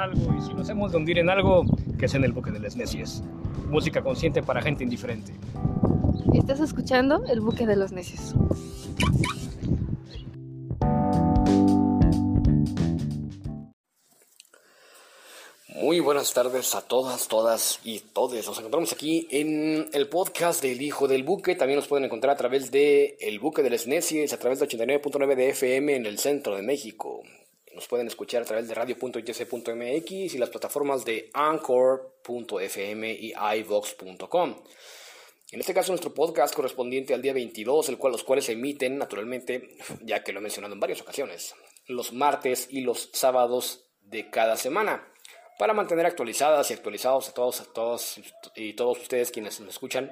algo y si nos hemos de hundir en algo, que es en el buque de las necias. Música consciente para gente indiferente. Estás escuchando El buque de los necios. Muy buenas tardes a todas, todas y todes. Nos encontramos aquí en el podcast del Hijo del Buque. También nos pueden encontrar a través de El Buque de las Necias, a través de 89.9 de FM en el centro de México. Nos pueden escuchar a través de radio.itc.mx y las plataformas de anchor.fm y ivox.com. En este caso, nuestro podcast correspondiente al día 22, el cual, los cuales se emiten, naturalmente, ya que lo he mencionado en varias ocasiones, los martes y los sábados de cada semana, para mantener actualizadas y actualizados a todos, a todos y todos ustedes quienes nos escuchan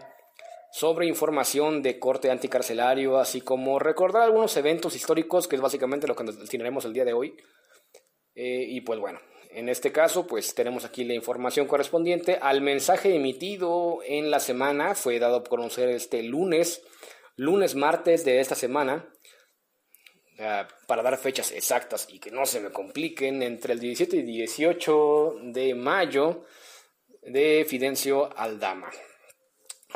sobre información de corte anticarcelario, así como recordar algunos eventos históricos, que es básicamente lo que nos tenemos el día de hoy, eh, y pues bueno, en este caso, pues tenemos aquí la información correspondiente al mensaje emitido en la semana. Fue dado a conocer este lunes, lunes, martes de esta semana, para dar fechas exactas y que no se me compliquen, entre el 17 y 18 de mayo de Fidencio Aldama,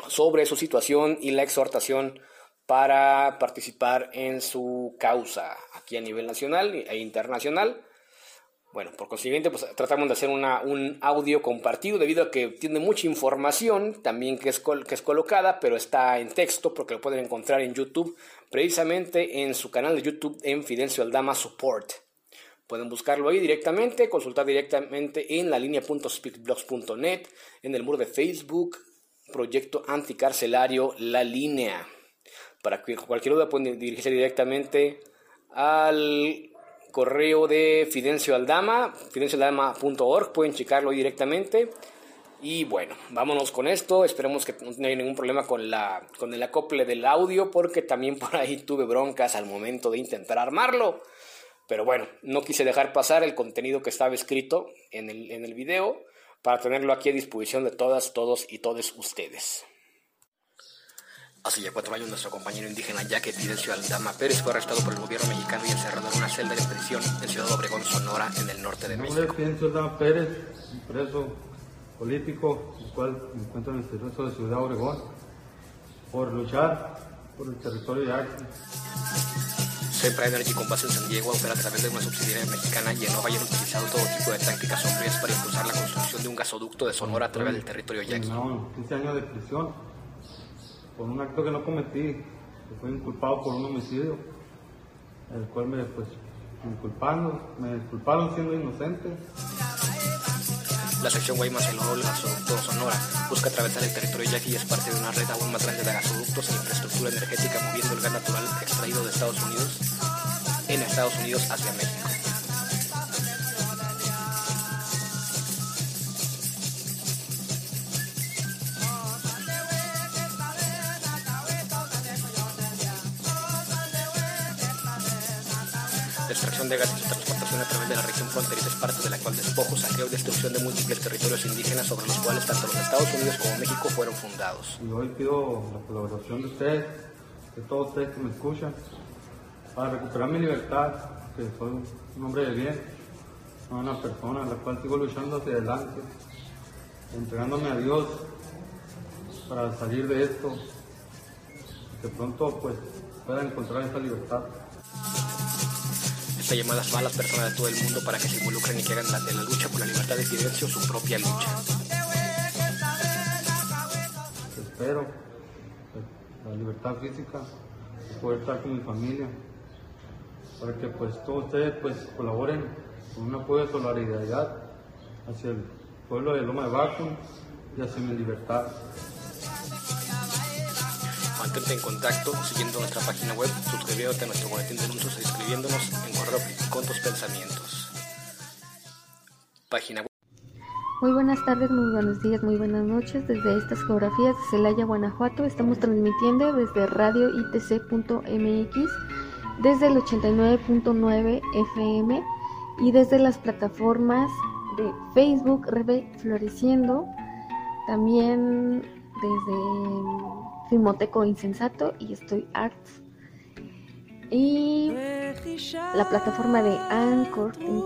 sobre su situación y la exhortación para participar en su causa aquí a nivel nacional e internacional bueno, por consiguiente, pues tratamos de hacer una, un audio compartido debido a que tiene mucha información también que es, que es colocada, pero está en texto porque lo pueden encontrar en YouTube, precisamente en su canal de YouTube en Fidencio Aldama Support. Pueden buscarlo ahí directamente, consultar directamente en la línea.speakblogs.net, en el muro de Facebook, Proyecto Anticarcelario La Línea. Para cualquier duda pueden dirigirse directamente al correo de Fidencio Aldama, fidencioaldama.org, pueden checarlo directamente. Y bueno, vámonos con esto. Esperemos que no haya ningún problema con, la, con el acople del audio, porque también por ahí tuve broncas al momento de intentar armarlo. Pero bueno, no quise dejar pasar el contenido que estaba escrito en el, en el video para tenerlo aquí a disposición de todas, todos y todos ustedes. Hace ya cuatro años nuestro compañero indígena Jaque Fidencio Aldama Pérez fue arrestado por el gobierno mexicano y encerrado en una celda de prisión en Ciudad Obregón, Sonora, en el norte de México. Fidencio Aldama Pérez, un preso político, el cual me encuentro en el territorio de Ciudad Obregón, por luchar por el territorio de Acre. Sempra Energy con base en San Diego opera a través de una subsidiaria mexicana y en Nova hayan utilizado todo tipo de tácticas sombrías para impulsar la construcción de un gasoducto de Sonora a través del territorio yaqui. 15 años de prisión por un acto que no cometí, que fue inculpado por un homicidio, el cual me, pues, inculpando, me culparon siendo inocente. La sección Guaymas el del gasoducto Sonora busca atravesar el territorio yaqui y es parte de una red aún más grande de gasoductos e infraestructura energética moviendo el gas natural extraído de Estados Unidos en Estados Unidos hacia México. extracción de gases y transportación a través de la región fronteriza es parte de la cual despojo, saqueo y destrucción de múltiples territorios indígenas sobre los cuales tanto los Estados Unidos como México fueron fundados. Y hoy pido la colaboración de ustedes, de todos ustedes que me escuchan, para recuperar mi libertad, que soy un hombre de bien, soy una persona a la cual sigo luchando hacia adelante, entregándome a Dios para salir de esto, que pronto pues pueda encontrar esa libertad. Esta llamada a las personas de todo el mundo para que se involucren y que hagan la, de la lucha por la libertad de Fidencio su propia lucha. Espero la libertad física, poder estar con mi familia, para que pues todos ustedes pues colaboren con un apoyo de solidaridad hacia el pueblo de Loma de Baco y hacia mi libertad. Mantente en contacto siguiendo nuestra página web, suscribiéndote a nuestro boletín de anuncios y escribiéndonos en correo con tus pensamientos. Página web. Muy buenas tardes, muy buenos días, muy buenas noches. Desde estas geografías de Celaya, Guanajuato, estamos transmitiendo desde radio itc.mx, desde el 89.9 FM y desde las plataformas de Facebook, Rebe Floreciendo, también desde Filmoteco Insensato y Estoy Arts. Y la plataforma de Anchor.fm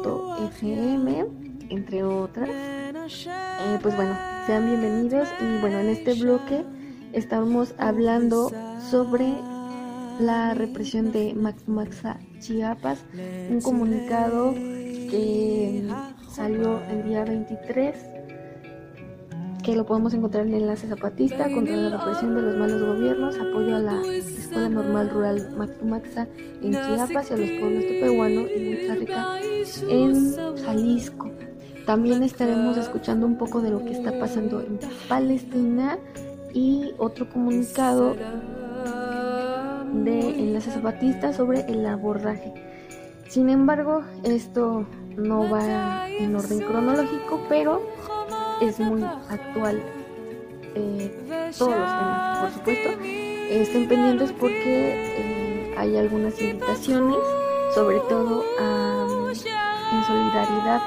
entre otras. Eh, pues bueno, sean bienvenidos y bueno, en este bloque estamos hablando sobre la represión de Maxa Chiapas, un comunicado que salió el día 23 que lo podemos encontrar en el enlace zapatista contra la represión de los malos gobiernos, apoyo a la Escuela Normal Rural Maxa en Chiapas y a los pueblos Tepehuano y Rica en Jalisco. También estaremos escuchando un poco de lo que está pasando en Palestina y otro comunicado de Enlace Zapatista sobre el abordaje. Sin embargo, esto no va en orden cronológico, pero es muy actual. Eh, todos los temas, por supuesto, estén pendientes porque eh, hay algunas invitaciones, sobre todo en solidaridad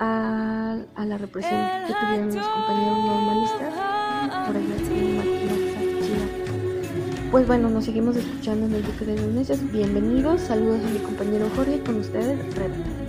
a, a, la represión que tuvieron los compañeros normalistas por pues bueno, nos seguimos escuchando en el Buque de Necios. Bienvenidos, saludos a mi compañero Jorge, con ustedes, Rebeca.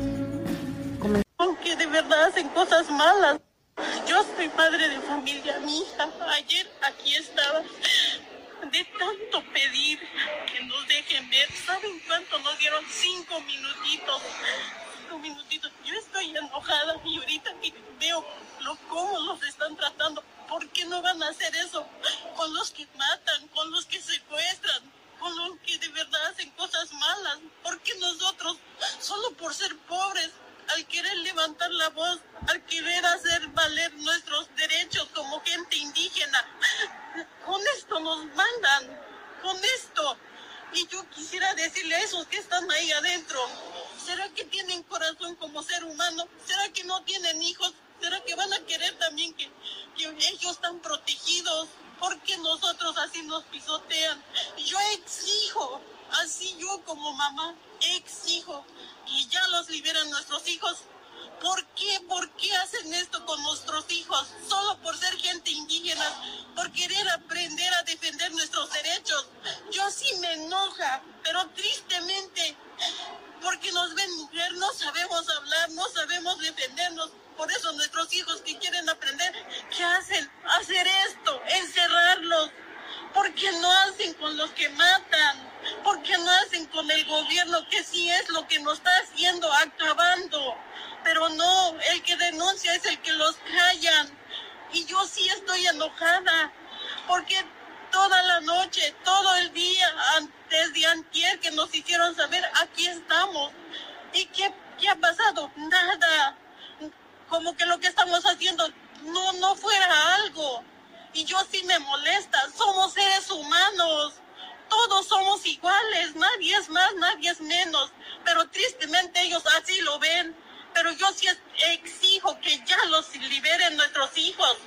Así lo ven. Pero yo sí exijo que ya los liberen nuestros hijos.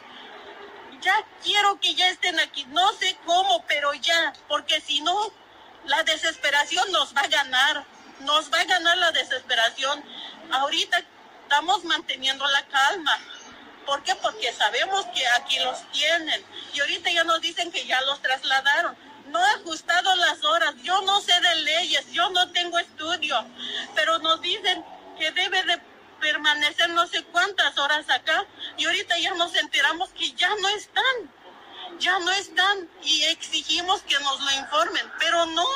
Ya quiero que ya estén aquí, no sé cómo, pero ya, porque si no, la desesperación nos va a ganar, nos va a ganar la desesperación. Ahorita estamos manteniendo la calma. ¿Por qué? Porque sabemos que aquí los tienen. Y ahorita ya nos dicen que ya los trasladaron. No he ajustado las horas. Yo no sé de leyes. Yo no tengo estudio. Pero nos dicen que debe de permanecer no sé cuántas horas acá. Y ahorita ya nos enteramos que ya no están. Ya no están. Y exigimos que nos lo informen. Pero no.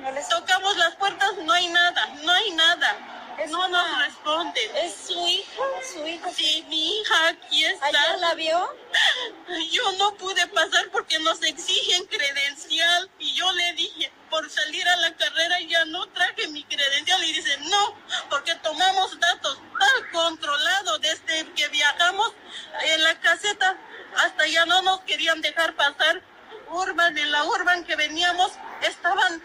no les... Tocamos las puertas, no hay nada. No hay nada no nos responde. ¿Es su hija? ¿Su hija? Sí, mi hija aquí está. ¿Ayer la vio? Yo no pude pasar porque nos exigen credencial y yo le dije, por salir a la carrera ya no traje mi credencial y dice, no, porque tomamos datos tan controlados desde que viajamos en la caseta hasta ya no nos querían dejar pasar. Urban, en la Urban que veníamos, estaban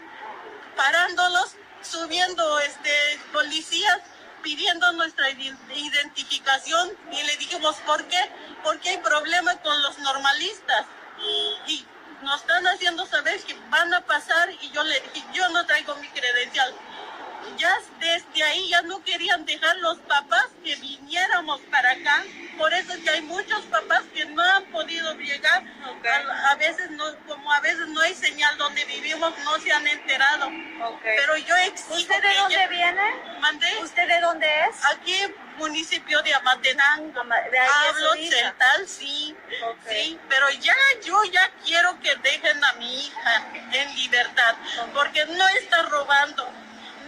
parándolos subiendo este policías pidiendo nuestra identificación y le dijimos por qué, porque hay problemas con los normalistas y nos están haciendo saber que van a pasar y yo le dije yo no traigo mi credencial ya desde ahí ya no querían dejar los papás que viniéramos para acá. Por eso es que hay muchos papás que no han podido llegar. A, veces no, como a veces no hay señal donde vivimos, no se han enterado. Pero yo exijo ¿Usted de dónde viene? ¿Mandé? ¿Usted de dónde es? Aquí municipio de Amatenango. Ama- de Hablo central, sí, sí, pero ya yo ya quiero que dejen a mi hija en libertad, porque no está robando,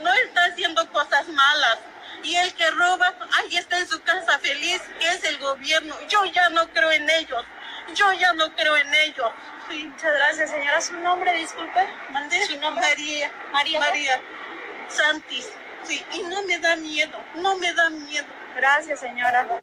no está haciendo cosas malas. Y el que roba, ahí está en su casa feliz, que es el gobierno. Yo ya no creo en ellos, yo ya no creo en ellos. Sí. Muchas gracias, señora. ¿Su nombre, disculpe? Mandé ¿Su nombre? María. María. María Santis. Sí, y no me da miedo, no me da miedo. Gracias, señora.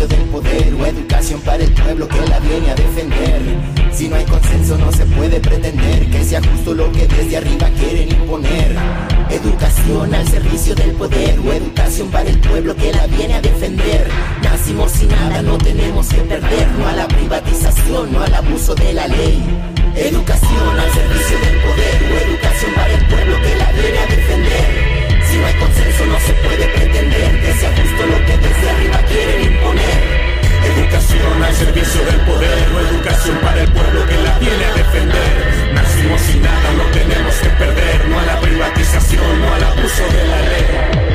al servicio del poder o educación para el pueblo que la viene a defender. Si no hay consenso no se puede pretender que sea justo lo que desde arriba quieren imponer. Educación al servicio del poder o educación para el pueblo que la viene a defender. Nacimos sin nada, no tenemos que perder, no a la privatización, no al abuso de la ley. Educación al servicio del poder o educación para el pueblo que la viene a defender. No hay consenso no se puede pretender que sea justo lo que desde arriba quieren imponer. Educación al servicio del poder o educación para el pueblo que la viene a defender. Nacimos sin nada, no tenemos que perder, no a la privatización, no al abuso de la ley.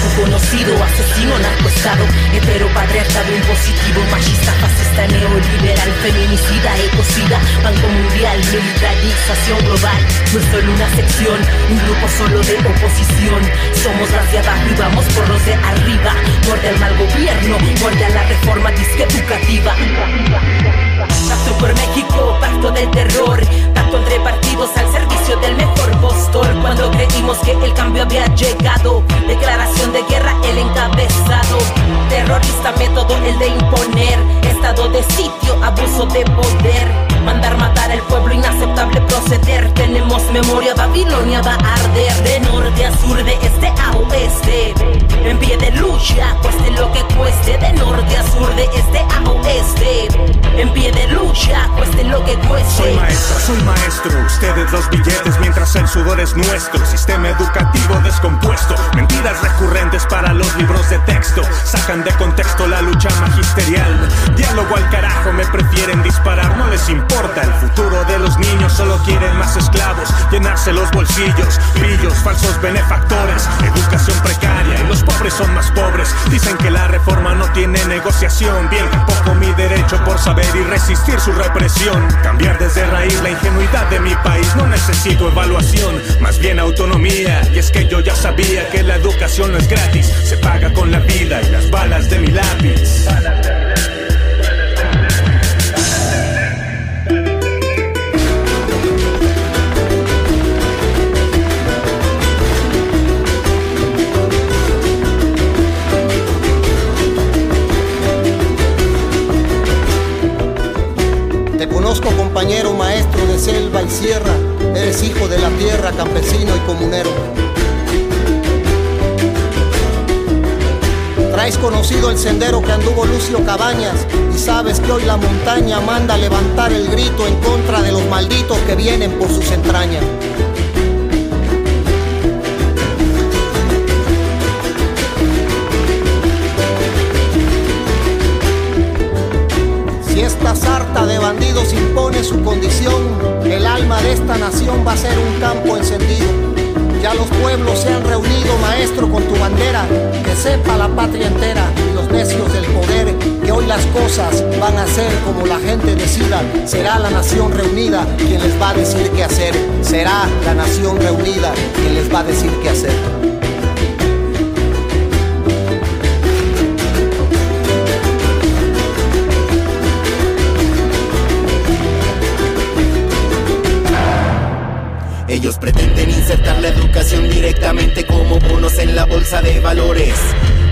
Viejo conocido, asesino, narcoestado, heteropatriarcado, impositivo, machista, fascista, neoliberal, feminicida, ecocida, banco mundial, militarización global. No es solo una sección, un grupo solo de oposición. Somos las de abajo y vamos por los de arriba. Muerte al mal gobierno, muerte a la reforma disque educativa. Pacto por México, pacto del terror, pacto entre partidos al servicio sudor es nuestro. Sistema educativo descompuesto. Mentiras recurrentes para los libros de texto. Sacan de contexto la lucha magisterial. Diálogo al carajo, me prefieren disparar, no les importa. El futuro de los niños solo quieren más esclavos. Llenarse los bolsillos, pillos, falsos benefactores. Educación precaria y los pobres son más pobres. Dicen que la reforma no tiene negociación. Bien, poco mi derecho por saber y resistir su represión. Cambiar desde raíz la ingenuidad de mi país. No necesito evaluación, más bien autonomía. Y es que yo ya sabía que la educación no es gratis. Se paga con la vida y las balas de mi lápiz. Te conozco compañero maestro de selva y sierra, eres hijo de la tierra, campesino y comunero. Traes conocido el sendero que anduvo Lucio Cabañas y sabes que hoy la montaña manda levantar el grito en contra de los malditos que vienen por sus entrañas. Si esta de bandidos impone su condición, el alma de esta nación va a ser un campo encendido. Ya los pueblos se han reunido, maestro, con tu bandera, que sepa la patria entera y los necios del poder que hoy las cosas van a ser como la gente decida. Será la nación reunida quien les va a decir qué hacer. Será la nación reunida quien les va a decir qué hacer. Ellos pretenden insertar la educación directamente como bonos en la bolsa de valores.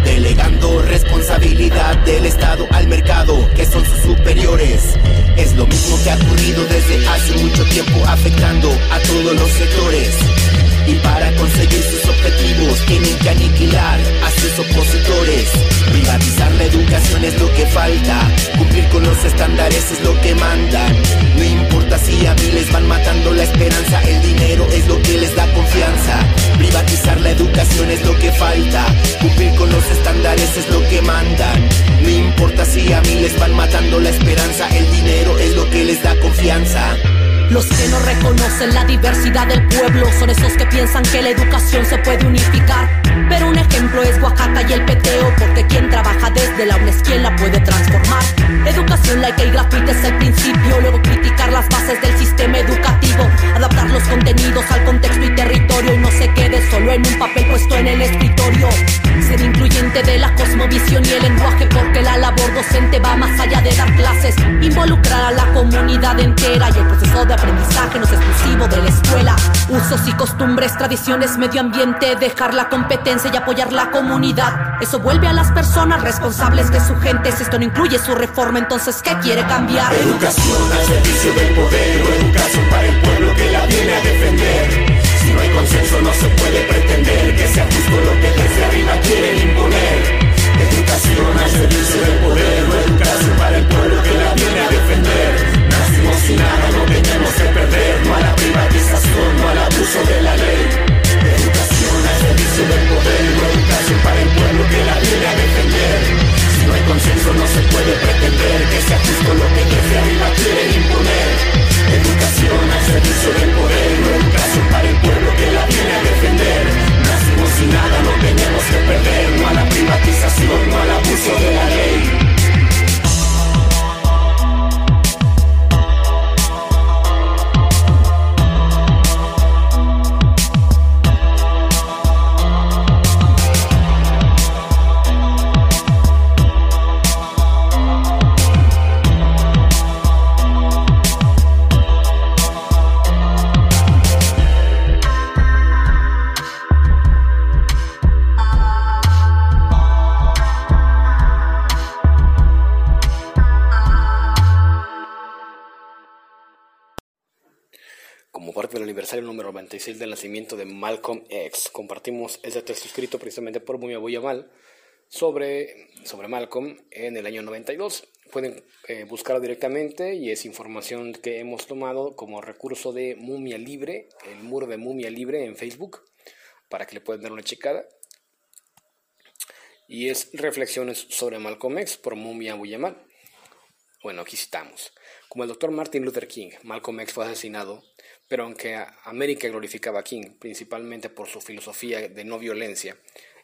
delegando responsabilidad del Estado al mercado, que son sus superiores. Es lo mismo que ha ocurrido desde hace mucho tiempo, afectando a todos los sectores. Y para conseguir sus objetivos tienen que aniquilar a sus opositores. Privatizar la educación es lo que falta, cumplir con los estándares es lo que mandan. No importa si a mí les van matando la esperanza, el dinero es lo que les da confianza. Privatizar la educación es lo que falta, cumplir con los estándares es lo que mandan. No importa si a mí les van matando la esperanza, el dinero es lo que les da confianza. Los que no reconocen la diversidad del pueblo son esos que piensan que la educación se puede unificar. Pero un ejemplo es Oaxaca y el peteo, porque quien trabaja desde la UNES quien la puede transformar. Educación laica y gratuita es el principio, luego criticar las bases del sistema educativo, adaptar los contenidos al contexto y territorio y no se quede solo en un papel puesto en el escritorio. Ser incluyente de la cosmovisión y el lenguaje, porque la labor docente va más allá de dar clases, involucrar a la comunidad entera y el proceso de aprendizaje no es exclusivo de la escuela. Usos y costumbres, tradiciones, medio ambiente, dejar la competencia y apoyar la comunidad. Eso vuelve a las personas responsables de su gente. Si esto no incluye su reforma, entonces ¿qué quiere cambiar? Educación al servicio del poder o educación para el pueblo que la viene a defender. Si no hay consenso no se puede pretender que sea justo lo que desde arriba quieren imponer. Educación al servicio del poder o número 96 del nacimiento de Malcolm X, compartimos ese texto escrito precisamente por Mumia Boyamal sobre, sobre Malcolm en el año 92. Pueden eh, buscarlo directamente y es información que hemos tomado como recurso de Mumia Libre, el muro de Mumia Libre en Facebook, para que le puedan dar una checada. Y es Reflexiones sobre Malcolm X por Mumia Boyamal. Bueno, aquí citamos. Como el doctor Martin Luther King, Malcolm X fue asesinado, pero aunque América glorificaba a King principalmente por su filosofía de no violencia,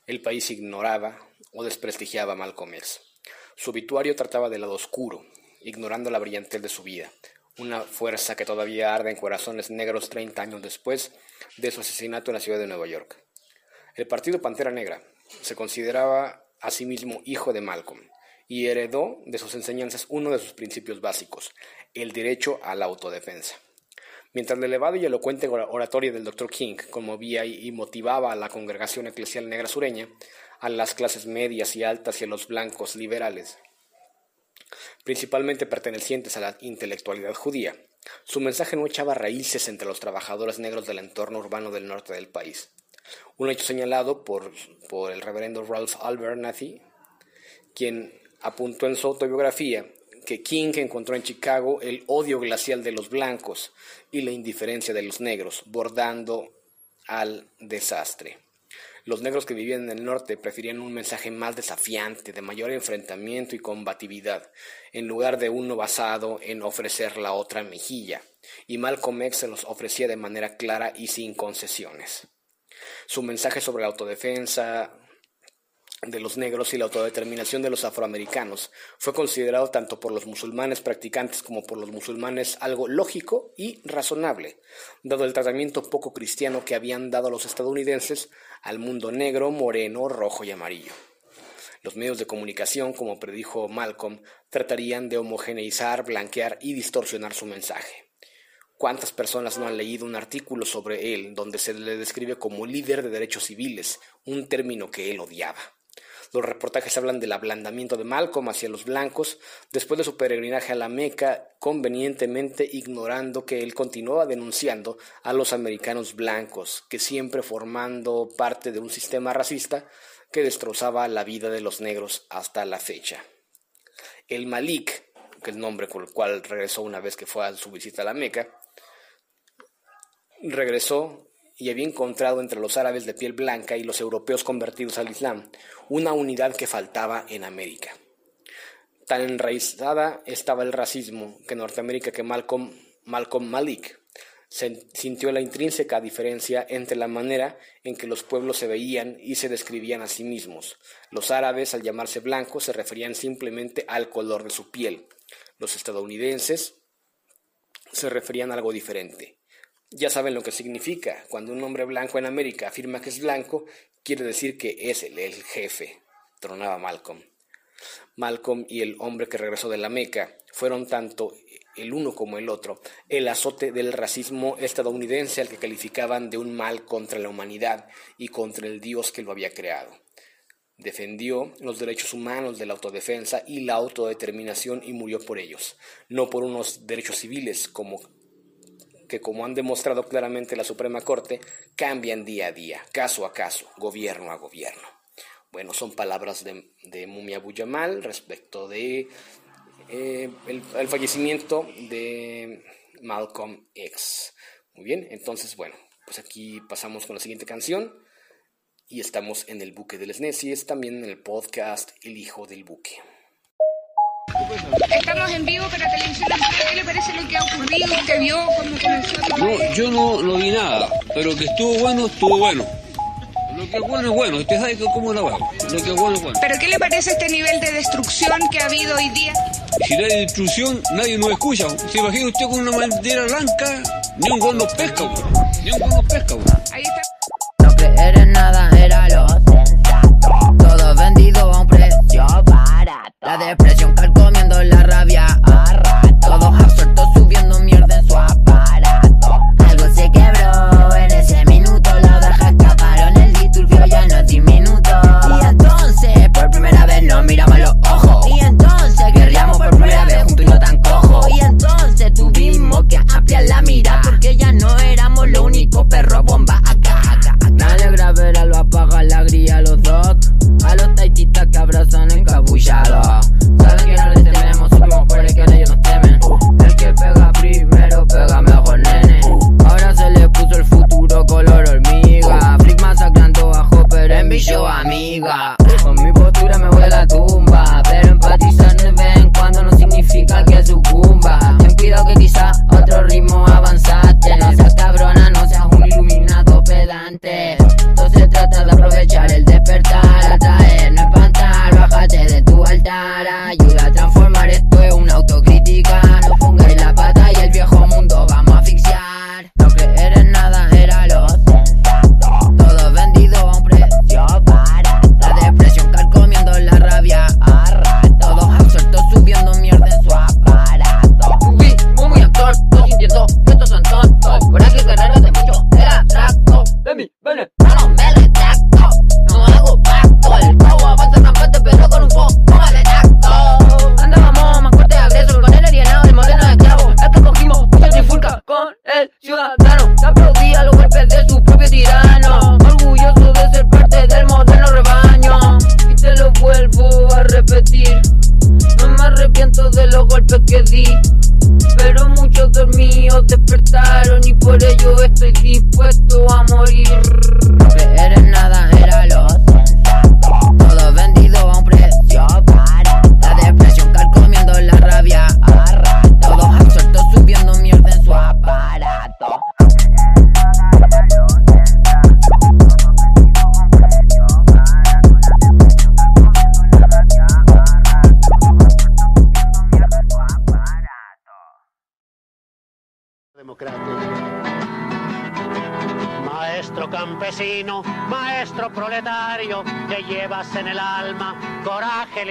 el país ignoraba o desprestigiaba a Malcolm X. Su obituario trataba del lado oscuro, ignorando la brillantez de su vida, una fuerza que todavía arde en corazones negros 30 años después de su asesinato en la ciudad de Nueva York. El partido Pantera Negra se consideraba a sí mismo hijo de Malcolm y heredó de sus enseñanzas uno de sus principios básicos, el derecho a la autodefensa. Mientras la elevada y elocuente oratoria del Dr. King conmovía y motivaba a la congregación eclesial negra sureña, a las clases medias y altas y a los blancos liberales, principalmente pertenecientes a la intelectualidad judía, su mensaje no echaba raíces entre los trabajadores negros del entorno urbano del norte del país. Un hecho señalado por, el reverendo Ralph Abernathy, quien apuntó en su autobiografía que King encontró en Chicago el odio glacial de los blancos y la indiferencia de los negros, bordando al desastre. Los negros que vivían en el norte preferían un mensaje más desafiante, de mayor enfrentamiento y combatividad, en lugar de uno basado en ofrecer la otra mejilla, y Malcolm X se los ofrecía de manera clara y sin concesiones. Su mensaje sobre la autodefensa, de los negros y la autodeterminación de los afroamericanos fue considerado tanto por los musulmanes practicantes como por los musulmanes algo lógico y razonable, dado el tratamiento poco cristiano que habían dado los estadounidenses al mundo negro, moreno, rojo y amarillo. Los medios de comunicación, como predijo Malcolm, tratarían de homogeneizar, blanquear y distorsionar su mensaje. ¿Cuántas personas no han leído un artículo sobre él donde se le describe como líder de derechos civiles, un término que él odiaba? Los reportajes hablan del ablandamiento de Malcolm hacia los blancos después de su peregrinaje a la Meca, convenientemente ignorando que él continuaba denunciando a los americanos blancos, que siempre formando parte de un sistema racista que destrozaba la vida de los negros hasta la fecha. El Malik, que es el nombre con el cual regresó una vez que fue a su visita a la Meca, regresó y había encontrado entre los árabes de piel blanca y los europeos convertidos al Islam una unidad que faltaba en América. Tan enraizada estaba el racismo que Norteamérica que Malcolm, Malcolm Malik sintió la intrínseca diferencia entre la manera en que los pueblos se veían y se describían a sí mismos. Los árabes, al llamarse blancos, se referían simplemente al color de su piel. Los estadounidenses se referían a algo diferente. Ya saben lo que significa. Cuando un hombre blanco en América afirma que es blanco, quiere decir que es el, el jefe, tronaba Malcolm. Malcolm y el hombre que regresó de la Meca fueron tanto el uno como el otro, el azote del racismo estadounidense al que calificaban de un mal contra la humanidad y contra el Dios que lo había creado. Defendió los derechos humanos de la autodefensa y la autodeterminación y murió por ellos, no por unos derechos civiles como que como han demostrado claramente la Suprema Corte, cambian día a día, caso a caso, gobierno a gobierno. Bueno, son palabras de, de Mumia Buyamal respecto de eh, el, fallecimiento de Malcolm X. Muy bien, entonces, bueno, pues aquí pasamos con la siguiente canción y estamos en el buque de les es también en el podcast El Hijo del Buque. Estamos en vivo para Televisión ¿Qué le parece lo que ha ocurrido? ¿Usted vio cómo comenzó No, yo no, no vi nada, pero que estuvo bueno, estuvo bueno. Lo que es bueno es bueno, usted sabe cómo lo hago. Lo que es bueno es bueno. ¿Pero qué le parece este nivel de destrucción que ha habido hoy día? Si no hay destrucción, nadie nos escucha. ¿Se imagina usted con una bandera blanca? Ni un gol nos pesca, güey. Ni un gol nos pesca, güey. Ahí está. No creer en nada era lo sensato. Todo vendido a un precio barato. La depresión calcomiendo la rabia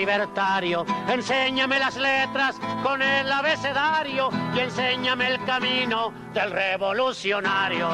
libertario. Enséñame las letras con el abecedario y enséñame el camino del revolucionario.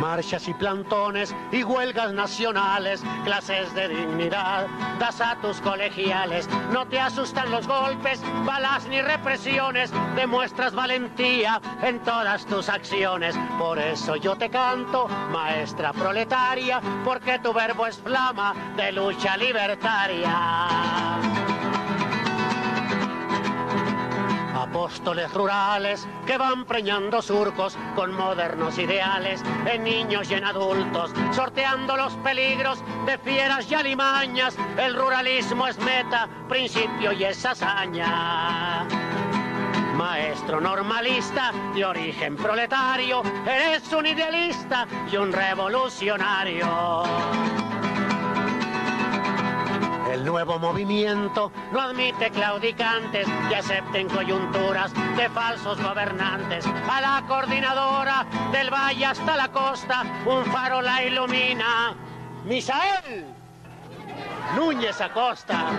Marchas y plantones y huelgas nacionales, clases de dignidad, das a tus colegiales. No te asustan los golpes, balas ni represiones, demuestras valentía en todas tus acciones. Por eso yo te canto, maestra proletaria, porque tu verbo es flama de lucha libertaria. Apóstoles rurales que van preñando surcos con modernos ideales en niños y en adultos, sorteando los peligros de fieras y alimañas. El ruralismo es meta, principio y es hazaña. Maestro normalista de origen proletario, eres un idealista y un revolucionario. El nuevo movimiento no admite claudicantes que acepten coyunturas de falsos gobernantes. A la coordinadora del valle hasta la costa, un faro la ilumina. Misael Núñez Acosta.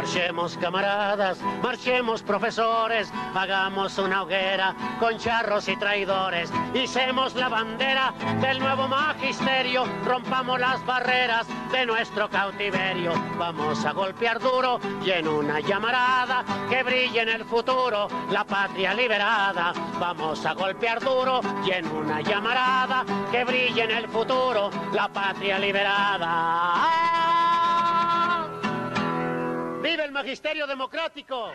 Marchemos camaradas, marchemos profesores, hagamos una hoguera con charros y traidores, hicemos la bandera del nuevo magisterio, rompamos las barreras de nuestro cautiverio, vamos a golpear duro y en una llamarada que brille en el futuro la patria liberada, vamos a golpear duro y en una llamarada que brille en el futuro la patria liberada. ¡Viva el magisterio democrático!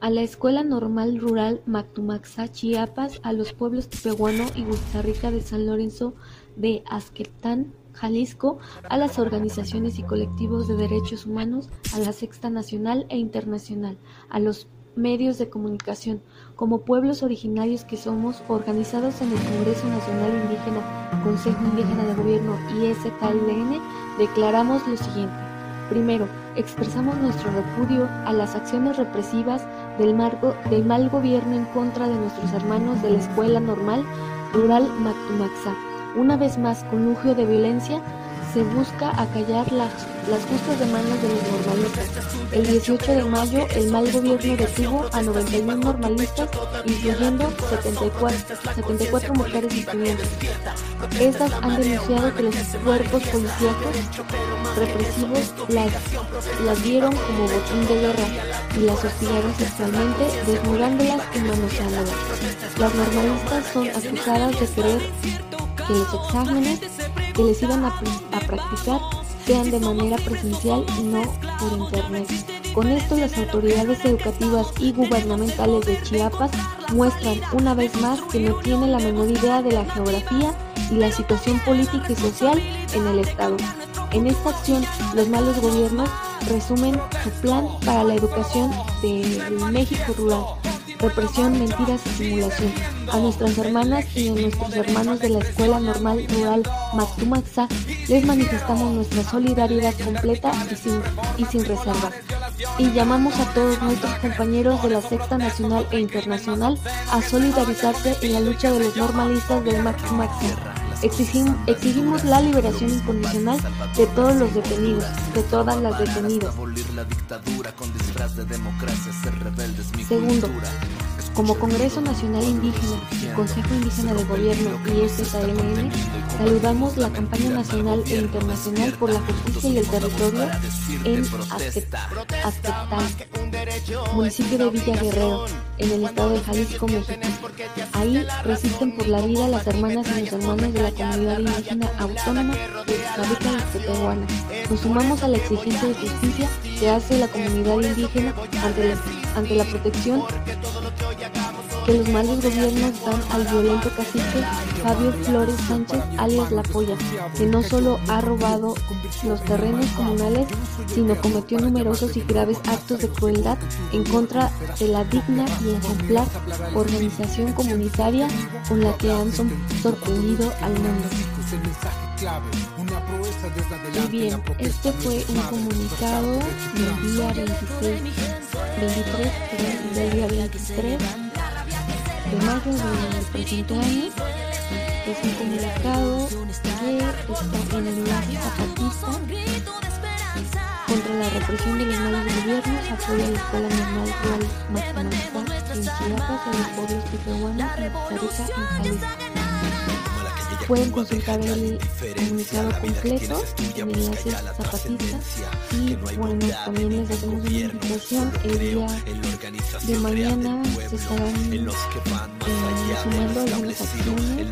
A la Escuela Normal Rural Mactumaxá, Chiapas, a los pueblos Tepehuano y Rica de San Lorenzo de Azquetán, Jalisco, a las organizaciones y colectivos de derechos humanos, a la Sexta Nacional e Internacional, a los medios de comunicación, como pueblos originarios que somos, organizados en el Congreso Nacional Indígena, Consejo Indígena de Gobierno y SKLN, declaramos lo siguiente. Primero, expresamos nuestro repudio a las acciones represivas del, mal gobierno en contra de nuestros hermanos de la Escuela Normal Rural Mactumaxá. Una vez más, con de violencia, se busca acallar las, las justas demandas de los normalistas. El 18 de mayo, el mal gobierno detuvo a 91 normalistas, incluyendo 74, 74 mujeres estudiantes. Estas han denunciado que los cuerpos policíacos represivos las, las vieron como botín de guerra y las hostigaron sexualmente, desnudándolas y manoseándolas. Las normalistas son acusadas de querer que los exámenes que les iban a, practicar sean de manera presencial y no por internet. Con esto las autoridades educativas y gubernamentales de Chiapas muestran una vez más que no tienen la menor idea de la geografía y la situación política y social en el Estado. En esta acción, los malos gobiernos resumen su plan para la educación del México rural represión, mentiras y simulación. A nuestras hermanas y a nuestros hermanos de la Escuela Normal Rural Mactumaxa les manifestamos nuestra solidaridad completa y sin, y sin reservas. Y llamamos a todos nuestros compañeros de la Sexta Nacional e Internacional a solidarizarse en la lucha de los normalistas del Mactumaxa. Exigimos, la liberación incondicional de todos los detenidos, de todas las detenidas. Segundo, como Congreso Nacional Indígena y Consejo Indígena de Gobierno y SKMN, saludamos la campaña nacional e internacional por la justicia y el territorio en Aztectán, municipio de Villa Guerrero, en el estado de Jalisco, México. Ahí resisten por la vida las hermanas y los hermanos de la comunidad indígena autónoma de Xcabica y. Nos sumamos a la exigencia de justicia que hace la comunidad indígena ante la, ante la protección que los malos gobiernos dan al violento cacique Fabio Flores Sánchez, alias La Polla, que no solo ha robado los terrenos comunales, sino cometió numerosos y graves actos de crueldad en contra de la digna y ejemplar organización comunitaria con la que han sorprendido al mundo. Y bien, este fue un comunicado del día 26, 23, del día 23 de mayo del presente año. Es un comunicado que está en el enlace zapatista contra la represión de los malos gobiernos, apoya la Escuela Normal Rural Matemática en Chiapas, en los pueblos Tijuana, en Costa Rica y Jalisco. Pueden consultar el comunicado completo en enlaces zapatistas y bueno, también les hacemos una invitación el día de mañana se estarán eh, sumando algunas acciones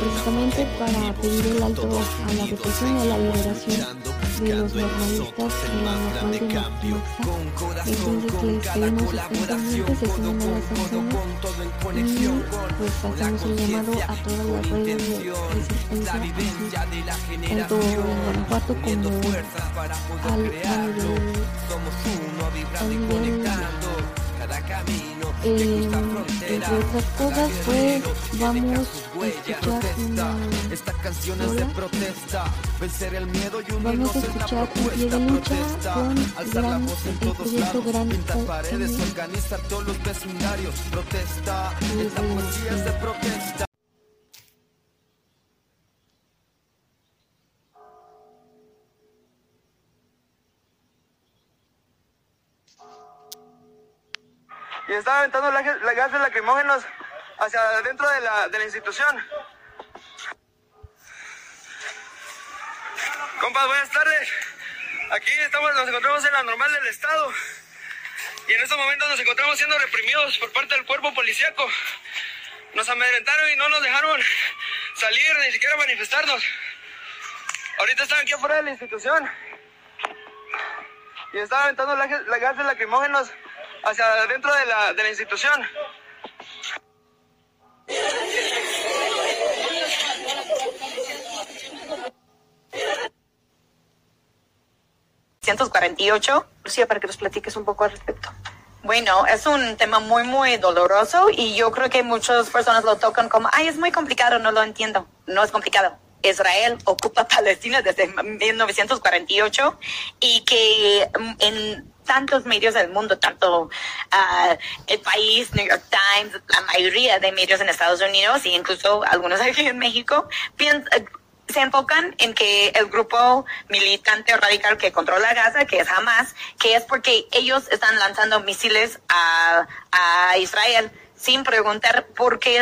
precisamente para pedir el alto a la represión y a la liberación de los normalistas de la normal de la Entonces les pedimos estén pendientes, se sumen a las acciones y pues hacemos un llamado a todas las redes de resistencia tanto en Guanajuato como al, a nivel, a nivel eh, entre otras cosas pues vamos a escuchar una esta canción es de protesta. Vencer el miedo y vamos a escuchar un pie de lucha con gran, el proyecto Gran pintar paredes organizar todos los vecindarios. Protesta esta poesía es de protesta. Y estaba aventando la, la gases lacrimógenos hacia adentro de la, de la institución. Compas, buenas tardes. Aquí estamos, nos encontramos en la normal del estado y en estos momentos nos encontramos siendo reprimidos por parte del cuerpo policíaco. Nos amedrentaron y no nos dejaron salir ni siquiera manifestarnos. Ahorita están aquí afuera de la institución y estaba aventando la, la gases lacrimógenos hacia adentro de la, de la institución. 148. Lucía, para que nos platiques un poco al respecto. Bueno, es un tema muy, muy doloroso y yo creo que muchas personas lo tocan como, ay, es muy complicado, no lo entiendo. No es complicado. Israel ocupa Palestina desde 1948 y que en tantos medios del mundo, tanto uh, el país, New York Times, la mayoría de medios en Estados Unidos e incluso algunos aquí en México, piensan, se enfocan en que el grupo militante radical que controla Gaza, que es Hamas, que es porque ellos están lanzando misiles a, a Israel sin preguntar por qué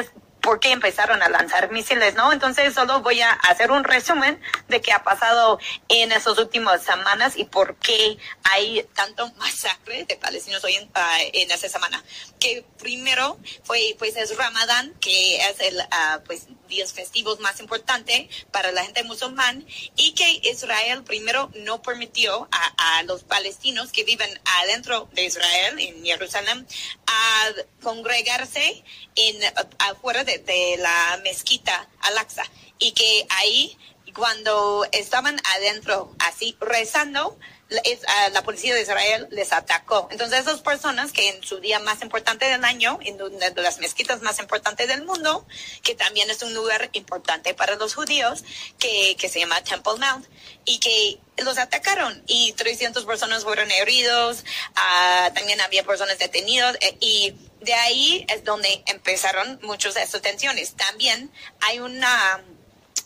por qué empezaron a lanzar misiles, ¿no? Entonces solo voy a hacer un resumen de qué ha pasado en esas últimas semanas y por qué hay tanto masacre de palestinos hoy en, uh, en esa semana. Que primero fue, pues es Ramadán, que es el, uh, pues, días festivos más importante para la gente musulmán y que Israel primero no permitió a, a los palestinos que viven adentro de Israel, en Jerusalén, a congregarse en afuera de, de la mezquita Al-Aqsa y que ahí cuando estaban adentro así rezando uh, la policía de Israel les atacó. Entonces esas personas que en su día más importante del año, en una de las mezquitas más importantes del mundo, que también es un lugar importante para los judíos, que, que se llama Temple Mount, y que los atacaron y 300 personas fueron heridos, uh, también había personas detenidas eh, y de ahí es donde empezaron muchas de estas tensiones. También hay una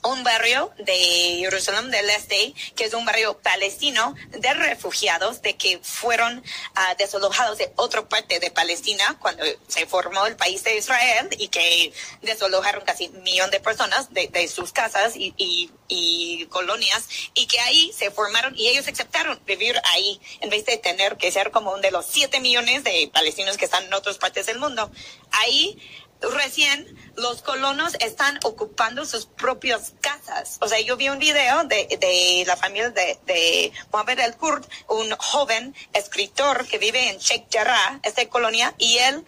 un barrio de Jerusalén del Este, que es un barrio palestino de refugiados, de que fueron uh, desalojados de otra parte de Palestina cuando se formó el país de Israel y que desalojaron casi un millón de personas de, de sus casas y, y, y, colonias y que ahí se formaron y ellos aceptaron vivir ahí en vez de tener que ser como uno de los siete millones de palestinos que están en otras partes del mundo. Ahí recién los colonos están ocupando sus propias casas. O sea, yo vi un video de, de la familia de, de Mohamed El Kurd, un joven escritor que vive en Sheikh Jarrah, esta colonia, y él uh,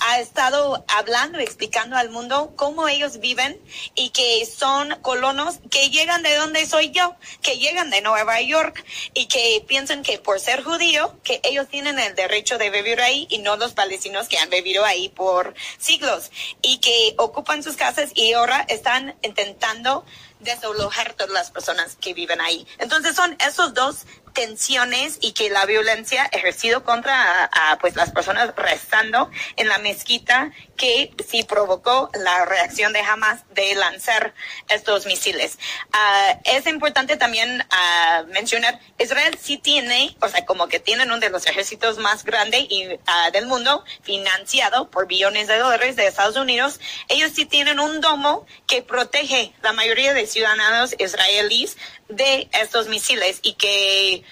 ha estado hablando, explicando al mundo cómo ellos viven y que son colonos que llegan de donde soy yo, que llegan de Nueva York y que piensan que por ser judío, que ellos tienen el derecho de vivir ahí y no los palestinos que han vivido ahí por siglos y que ocupan sus casas y ahora están intentando desalojar todas las personas que viven ahí. Entonces son esos dos tensiones y que la violencia ejercido contra a, a, pues las personas rezando en la mezquita que sí provocó la reacción de Hamas de lanzar estos misiles. Uh, es importante también uh, mencionar, Israel sí tiene, o sea, como que tienen uno de los ejércitos más grandes uh, del mundo, financiado por billones de dólares de Estados Unidos. Ellos sí tienen un domo que protege la mayoría de ciudadanos israelíes de estos misiles y que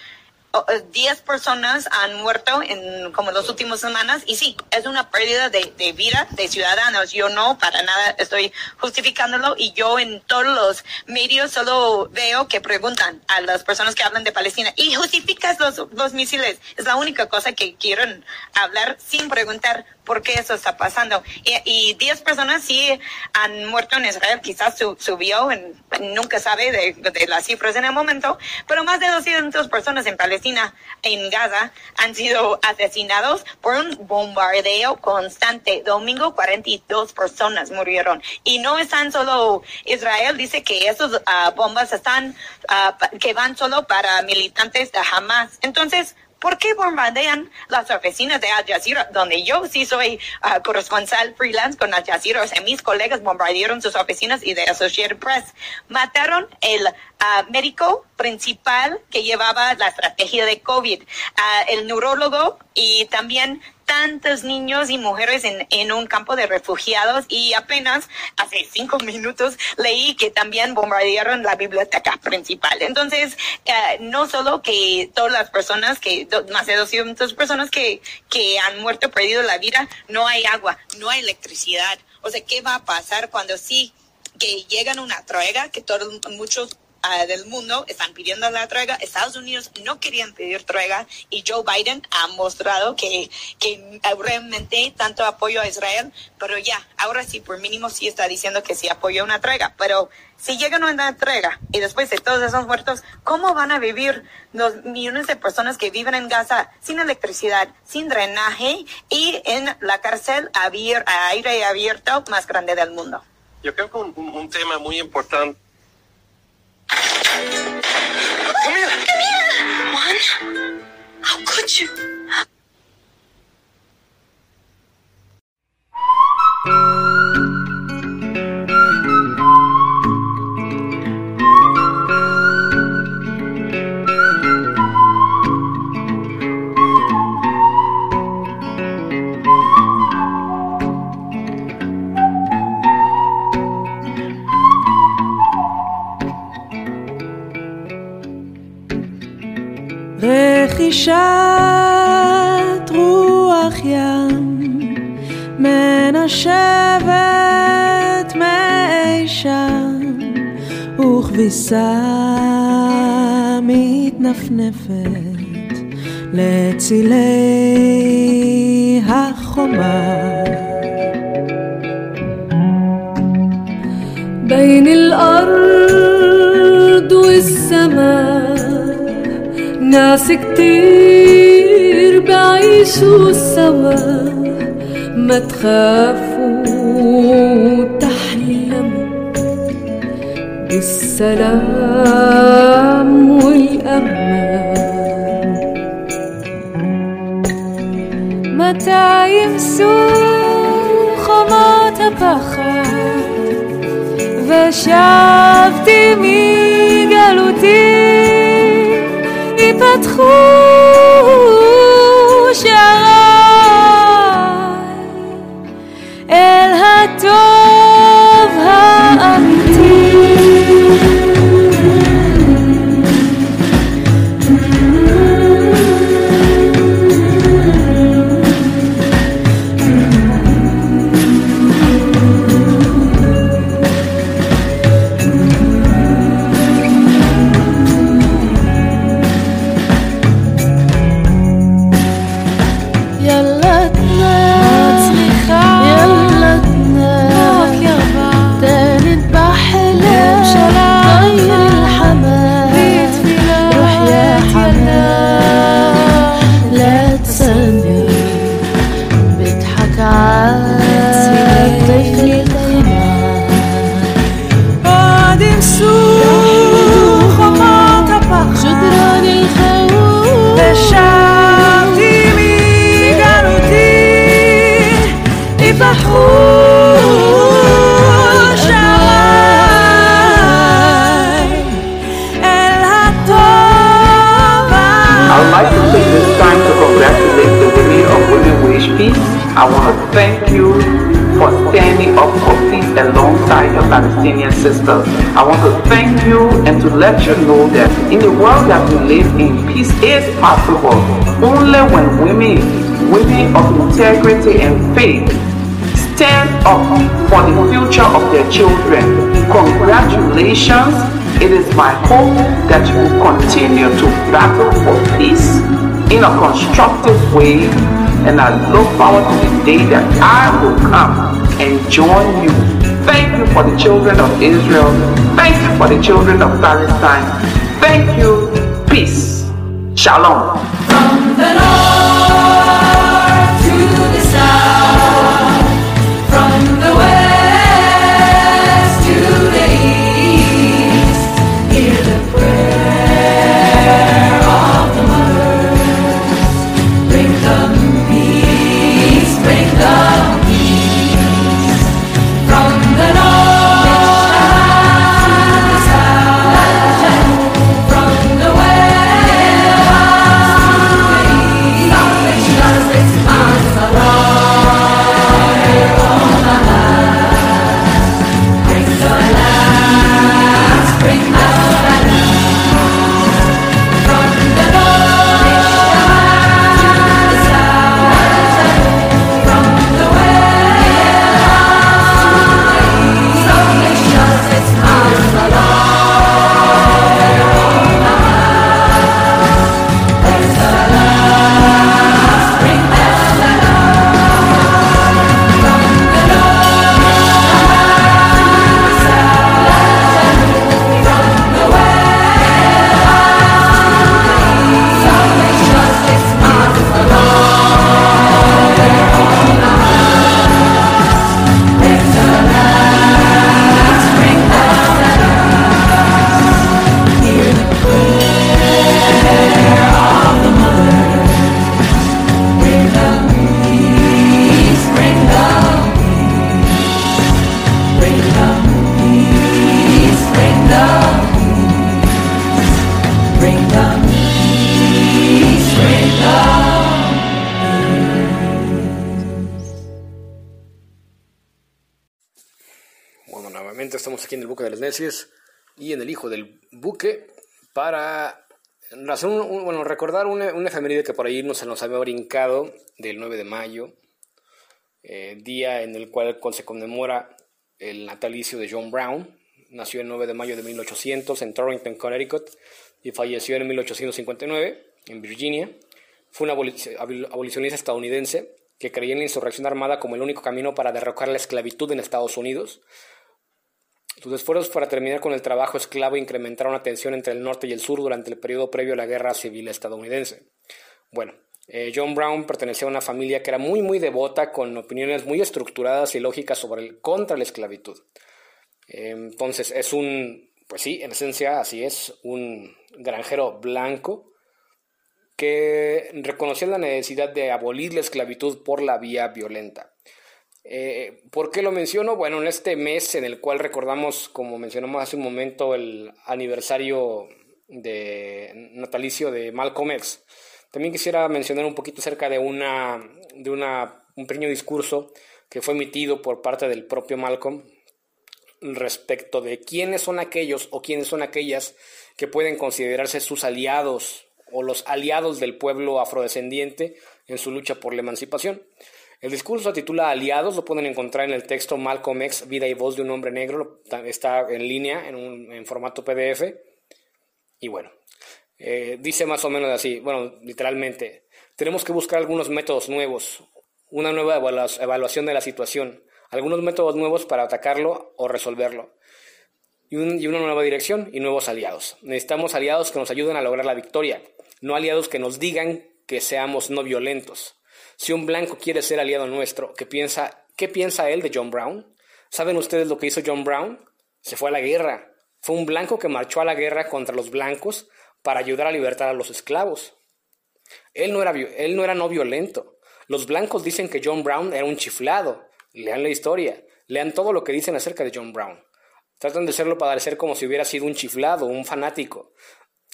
10 personas han muerto en como las últimas semanas y sí, es una pérdida de, de, vida de ciudadanos. Yo no para nada estoy justificándolo y yo en todos los medios solo veo que preguntan a las personas que hablan de Palestina y justificas los, los misiles. Es la única cosa que quieren hablar sin preguntar por qué eso está pasando. Y 10 personas sí han muerto en Israel, quizás su, subió, en, nunca sabe de, de, las cifras en el momento, pero más de 200 personas en Palestina, en Gaza, han sido asesinados por un bombardeo constante. Domingo 42 personas murieron. Y no están solo Israel, dice que esas uh, bombas están, uh, que van solo para militantes de Hamas. Entonces, ¿Por qué bombardean las oficinas de Al Jazeera, donde yo sí soy uh, corresponsal freelance con Al Jazeera? O sea, mis colegas bombardearon sus oficinas y de Associated Press. Mataron el uh, médico principal que llevaba la estrategia de COVID, uh, el neurólogo y también tantos niños y mujeres en, en, un campo de refugiados y apenas hace cinco minutos leí que también bombardearon la biblioteca principal. Entonces, uh, no solo que todas las personas, que más de 200 personas que, que han muerto, perdido la vida, no hay agua, no hay electricidad. O sea, ¿qué va a pasar cuando sí que llegan una tregua, que todos, muchos uh, del mundo están pidiendo la tregua. Estados Unidos no querían pedir tregua y Joe Biden ha mostrado que, que realmente tanto apoyo a Israel, pero ya, ahora sí, por mínimo sí está diciendo que sí apoyó una tregua, pero si llegan a una entrega y después de todos esos muertos, ¿cómo van a vivir los millones de personas que viven en Gaza sin electricidad, sin drenaje y en la cárcel a aire abierto más grande del mundo? Yo creo que un tema muy importante Camila! Camila! Juan? How could you? וכביסה מתנפנפת לצילי החומה بين الأرض والسماء ناس كتير بعيشوا سوا ما تخافوا بالسلام والأمان متى يمسوا خمات פחד ושבתי מגלותי ייפתחו you know that in the world that we live in, peace is possible only when women, women of integrity and faith, stand up for the future of their children. Congratulations. It is my hope that you will continue to battle for peace in a constructive way and I look forward to the day that I will come and join you. Thank you for the children of Israel. Thank you for the children of Palestine. Thank you. Peace. Shalom. Recordar una, una efeméride que por ahí nos, nos había brincado del 9 de mayo, eh, día en el cual se conmemora el natalicio de John Brown. Nació el 9 de mayo de 1800 en Torrington, Connecticut y falleció en 1859 en Virginia. Fue un abolici- abol- abolicionista estadounidense que creía en la insurrección armada como el único camino para derrocar la esclavitud en Estados Unidos. Sus esfuerzos para terminar con el trabajo esclavo incrementaron la tensión entre el norte y el sur durante el periodo previo a la guerra civil estadounidense. Bueno, eh, John Brown pertenecía a una familia que era muy muy devota, con opiniones muy estructuradas y lógicas sobre el, contra la esclavitud. Eh, entonces es un, pues sí, en esencia así es, un granjero blanco que reconoció la necesidad de abolir la esclavitud por la vía violenta. Eh, ¿Por qué lo menciono? Bueno, en este mes en el cual recordamos, como mencionamos hace un momento, el aniversario de natalicio de Malcolm X, también quisiera mencionar un poquito acerca de, una, de una, un pequeño discurso que fue emitido por parte del propio Malcolm respecto de quiénes son aquellos o quiénes son aquellas que pueden considerarse sus aliados o los aliados del pueblo afrodescendiente en su lucha por la emancipación. El discurso se titula Aliados, lo pueden encontrar en el texto Malcolm X, Vida y Voz de un Hombre Negro, está en línea, en, un, en formato PDF. Y bueno, eh, dice más o menos así, bueno, literalmente, tenemos que buscar algunos métodos nuevos, una nueva evaluación de la situación, algunos métodos nuevos para atacarlo o resolverlo, y, y una nueva dirección y nuevos aliados. Necesitamos aliados que nos ayuden a lograr la victoria, no aliados que nos digan que seamos no violentos. Si un blanco quiere ser aliado nuestro, ¿qué piensa, ¿qué piensa él de John Brown? ¿Saben ustedes lo que hizo John Brown? Se fue a la guerra. Fue un blanco que marchó a la guerra contra los blancos para ayudar a libertar a los esclavos. Él no era, él no, era no violento. Los blancos dicen que John Brown era un chiflado. Lean la historia. Lean todo lo que dicen acerca de John Brown. Tratan de hacerlo parecer como si hubiera sido un chiflado, un fanático.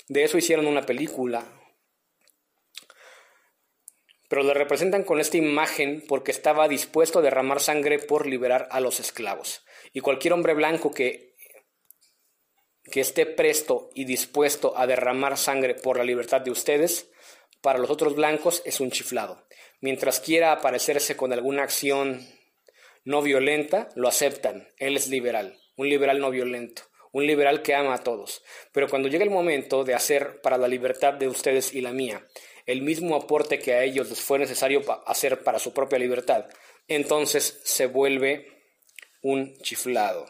De eso hicieron una película. Pero lo representan con esta imagen porque estaba dispuesto a derramar sangre por liberar a los esclavos. Y cualquier hombre blanco que, que esté presto y dispuesto a derramar sangre por la libertad de ustedes, para los otros blancos es un chiflado. Mientras quiera aparecerse con alguna acción no violenta, lo aceptan. Él es liberal, un liberal no violento, un liberal que ama a todos. Pero cuando llega el momento de hacer para la libertad de ustedes y la mía el mismo aporte que a ellos les fue necesario hacer para su propia libertad, entonces se vuelve un chiflado.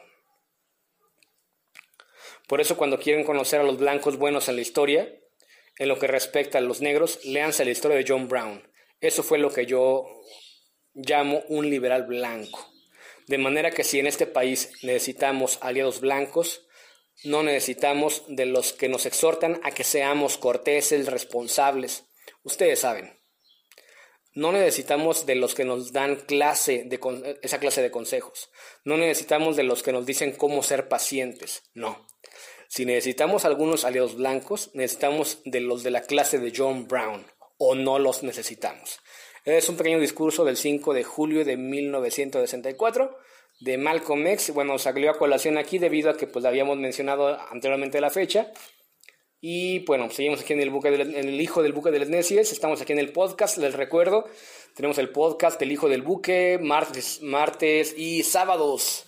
Por eso cuando quieren conocer a los blancos buenos en la historia, en lo que respecta a los negros, léanse la historia de John Brown. Eso fue lo que yo llamo un liberal blanco. De manera que si en este país necesitamos aliados blancos, no necesitamos de los que nos exhortan a que seamos corteses, responsables. Ustedes saben. No necesitamos de los que nos dan clase de esa clase de consejos. No necesitamos de los que nos dicen cómo ser pacientes. No. Si necesitamos algunos aliados blancos, necesitamos de los de la clase de John Brown. O no los necesitamos. Es un pequeño discurso del 5 de julio de 1964 de Malcolm X. Bueno, salió a colación aquí debido a que pues habíamos mencionado anteriormente la fecha. Y bueno, seguimos aquí en el, en el Hijo del Buque de las Necias. Estamos aquí en el podcast, les recuerdo. Tenemos el podcast del Hijo del Buque, martes, martes y sábados.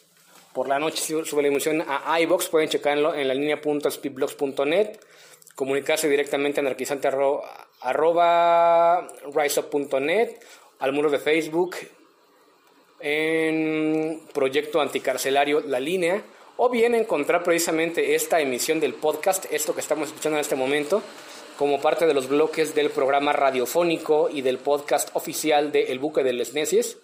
Por la noche sube la emisión a iBox. Pueden checarlo en la línea.speedblogs.net. Comunicarse directamente a anarquizante arroba riseup.net, al muro de Facebook, en Proyecto Anticarcelario La Línea, o bien encontrar precisamente esta emisión del podcast, esto que estamos escuchando en este momento, como parte de los bloques del programa radiofónico y del podcast oficial de El Buque de Les Necies,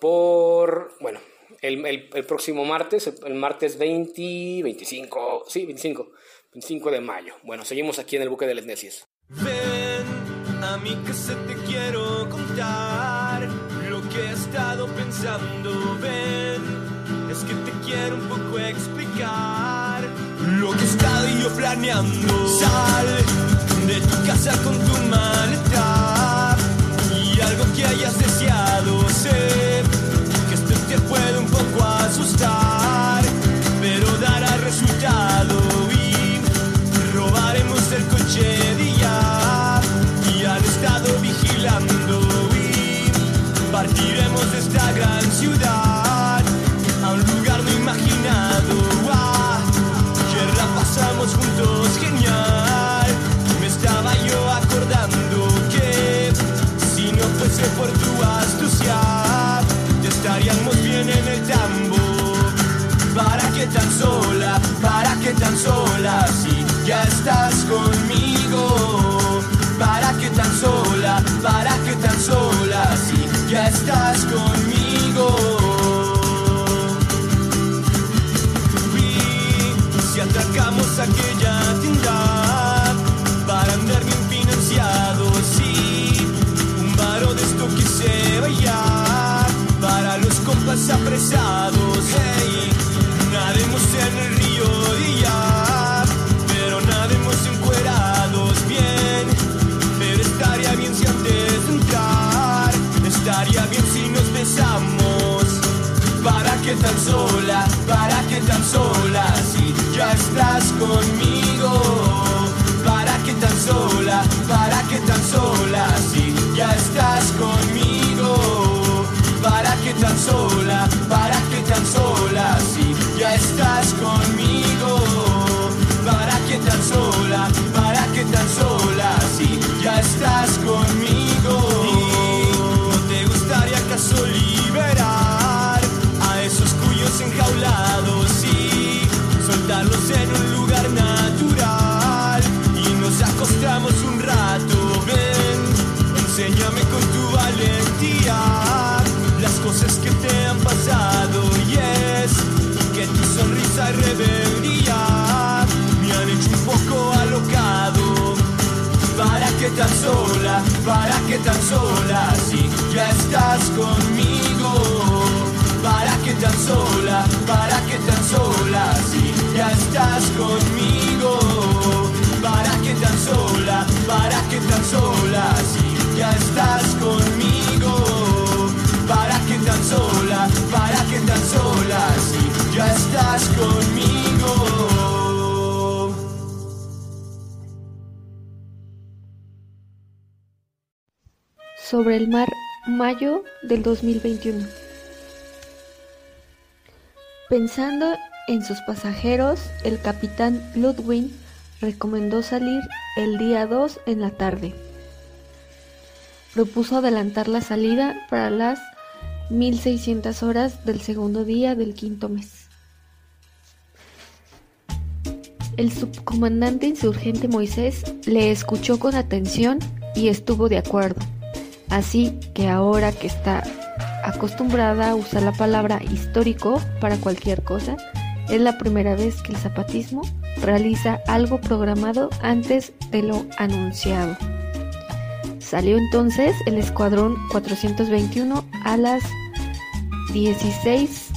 por, bueno, el, el, próximo martes, el, martes 20, 25, sí, 25, 25 de mayo. Bueno, seguimos aquí en El Buque de Les Necies. Ven a mi casa te quiero contar lo que he estado pensando. Ven, que te quiero un poco explicar lo que he yo planeando. Sal de tu casa con tu maleta y algo que hayas deseado. Sé que esto te puede un poco asustar, pero dará resultado y robaremos el coche fuese por tu astucia, estaríamos bien en el tambo. ¿Para qué tan sola? ¿Para qué tan sola? Si ya estás conmigo. ¿Para qué tan sola? ¿Para qué tan sola? Si ya estás conmigo. Y si atracamos aquella tienda apresados, hey, nademos en el río y ya, pero nademos encuerados bien, pero estaría bien si antes de entrar, estaría bien si nos besamos, para qué tan sola, para qué tan sola, si ya estás conmigo. ¿Para qué tan sola? ¿Para qué tan sola? Si ya estás conmigo. ¿Para qué tan sola? ¿Para qué tan sola? Si ya estás conmigo. ¿Para qué tan sola? ¿Para qué tan sola? Si ya estás conmigo. ¿Y no te gustaría acaso liberar a esos cuyos enjaulados y soltarlos en un lugar natural? Y nos acostamos un rato, ven, enséñame con tu valentía las cosas que te han pasado y es que tu sonrisa y rebeldía me han hecho un poco alocado. ¿Para qué tan sola? ¿Para qué tan sola? Si ya estás conmigo. ¿Para qué tan sola? ¿Para qué tan sola? Si ya estás conmigo. ¿Para qué tan sola? ¿Para qué tan sola? Si ya estás conmigo. ¿Para qué tan sola? ¿Para qué tan sola? Si ya estás conmigo. Sobre el mar, mayo del 2021. Pensando en sus pasajeros, el capitán Ludwig recomendó salir el día 2 en la tarde. Propuso adelantar la salida para las 1600 horas del segundo día del quinto mes. El subcomandante insurgente Moisés le escuchó con atención y estuvo de acuerdo. Así que ahora que está acostumbrada a usar la palabra histórico para cualquier cosa, es la primera vez que el zapatismo realiza algo programado antes de lo anunciado. Salió entonces el escuadrón 421 a las 16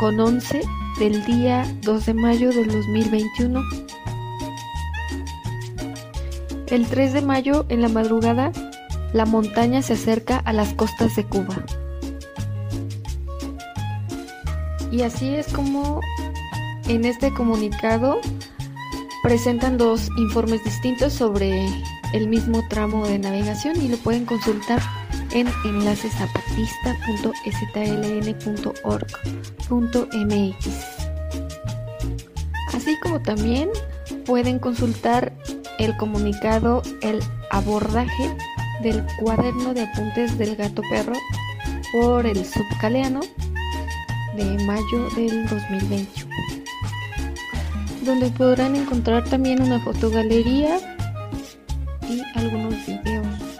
con 11 del día 2 de mayo del 2021. El 3 de mayo en la madrugada la montaña se acerca a las costas de Cuba. Y así es como en este comunicado presentan dos informes distintos sobre el mismo tramo de navegación y lo pueden consultar en enlacesapatista.stln.org.mx. Así como también pueden consultar el comunicado El abordaje del cuaderno de apuntes del gato perro por el subcaleano de mayo del 2021 donde podrán encontrar también una fotogalería algunos videos.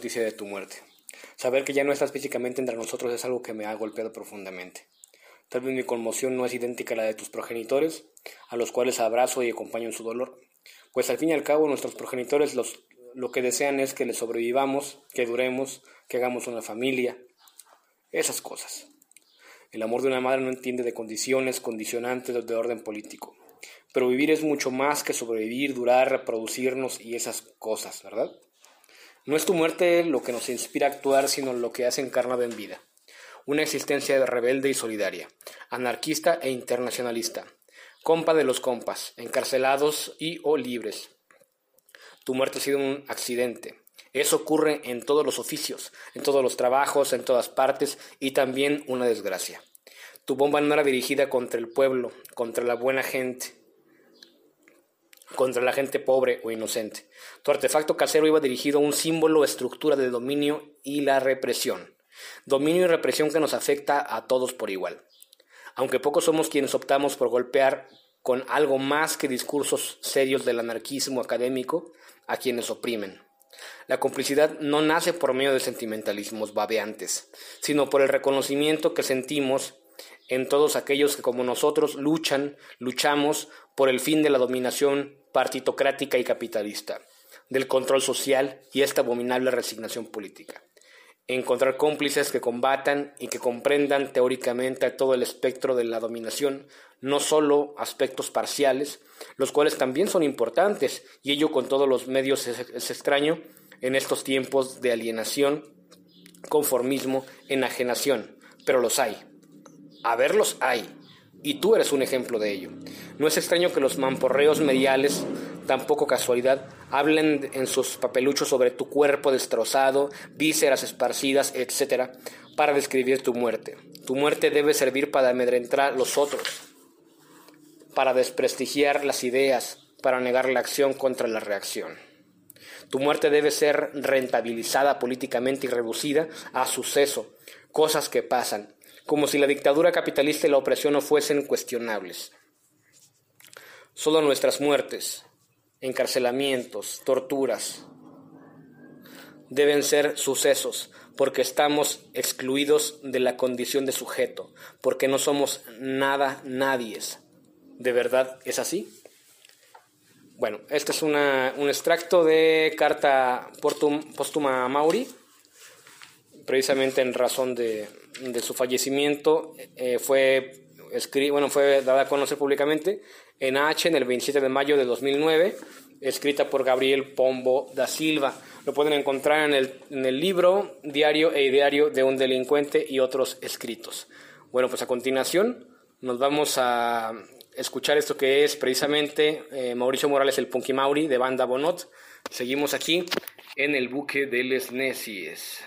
Noticia de tu muerte. Saber que ya no estás físicamente entre nosotros es algo que me ha golpeado profundamente. Tal vez mi conmoción no es idéntica a la de tus progenitores, a los cuales abrazo y acompaño en su dolor, pues al fin y al cabo nuestros progenitores lo que desean es que les sobrevivamos, que duremos, que hagamos una familia, esas cosas. El amor de una madre no entiende de condiciones, condicionantes de orden político. Pero vivir es mucho más que sobrevivir, durar, reproducirnos y esas cosas, ¿verdad? No es tu muerte lo que nos inspira a actuar, sino lo que has encarnado en vida. Una existencia rebelde y solidaria, anarquista e internacionalista, compa de los compas, encarcelados y o libres. Tu muerte ha sido un accidente. Eso ocurre en todos los oficios, en todos los trabajos, en todas partes y también una desgracia. Tu bomba no era dirigida contra el pueblo, contra la buena gente, contra la gente pobre o inocente. Tu artefacto casero iba dirigido a un símbolo o estructura de dominio y la represión. Dominio y represión que nos afecta a todos por igual. Aunque pocos somos quienes optamos por golpear con algo más que discursos serios del anarquismo académico a quienes oprimen. La complicidad no nace por medio de sentimentalismos babeantes, sino por el reconocimiento que sentimos en todos aquellos que como nosotros luchan, luchamos por el fin de la dominación partitocrática y capitalista, del control social y esta abominable resignación política. Encontrar cómplices que combatan y que comprendan teóricamente todo el espectro de la dominación, no solo aspectos parciales, los cuales también son importantes, y ello con todos los medios es, extraño en estos tiempos de alienación, conformismo, enajenación, pero los hay. A hay, y tú eres un ejemplo de ello. No es extraño que los mamporreos mediales, tampoco casualidad, hablen en sus papeluchos sobre tu cuerpo destrozado, vísceras esparcidas, etc., para describir tu muerte. Tu muerte debe servir para amedrentar a los otros, para desprestigiar las ideas, para negar la acción contra la reacción. Tu muerte debe ser rentabilizada políticamente y reducida a suceso, cosas que pasan, como si la dictadura capitalista y la opresión no fuesen cuestionables. Solo nuestras muertes, encarcelamientos, torturas, deben ser sucesos, porque estamos excluidos de la condición de sujeto, porque no somos nada, nadies. ¿De verdad es así? Bueno, este es una, un extracto de carta póstuma a Mauri, precisamente en razón de, de su fallecimiento. Eh, fue, bueno, fue dada a conocer públicamente en H en el 27 de mayo de 2009, escrita por Gabriel Pombo da Silva. Lo pueden encontrar en el, en el libro Diario e Ideario de un delincuente y otros escritos. Bueno, pues a continuación nos vamos a escuchar esto que es precisamente eh, Mauricio Morales, el Punky Mauri de Banda Bonot. Seguimos aquí en el buque de Les Necies.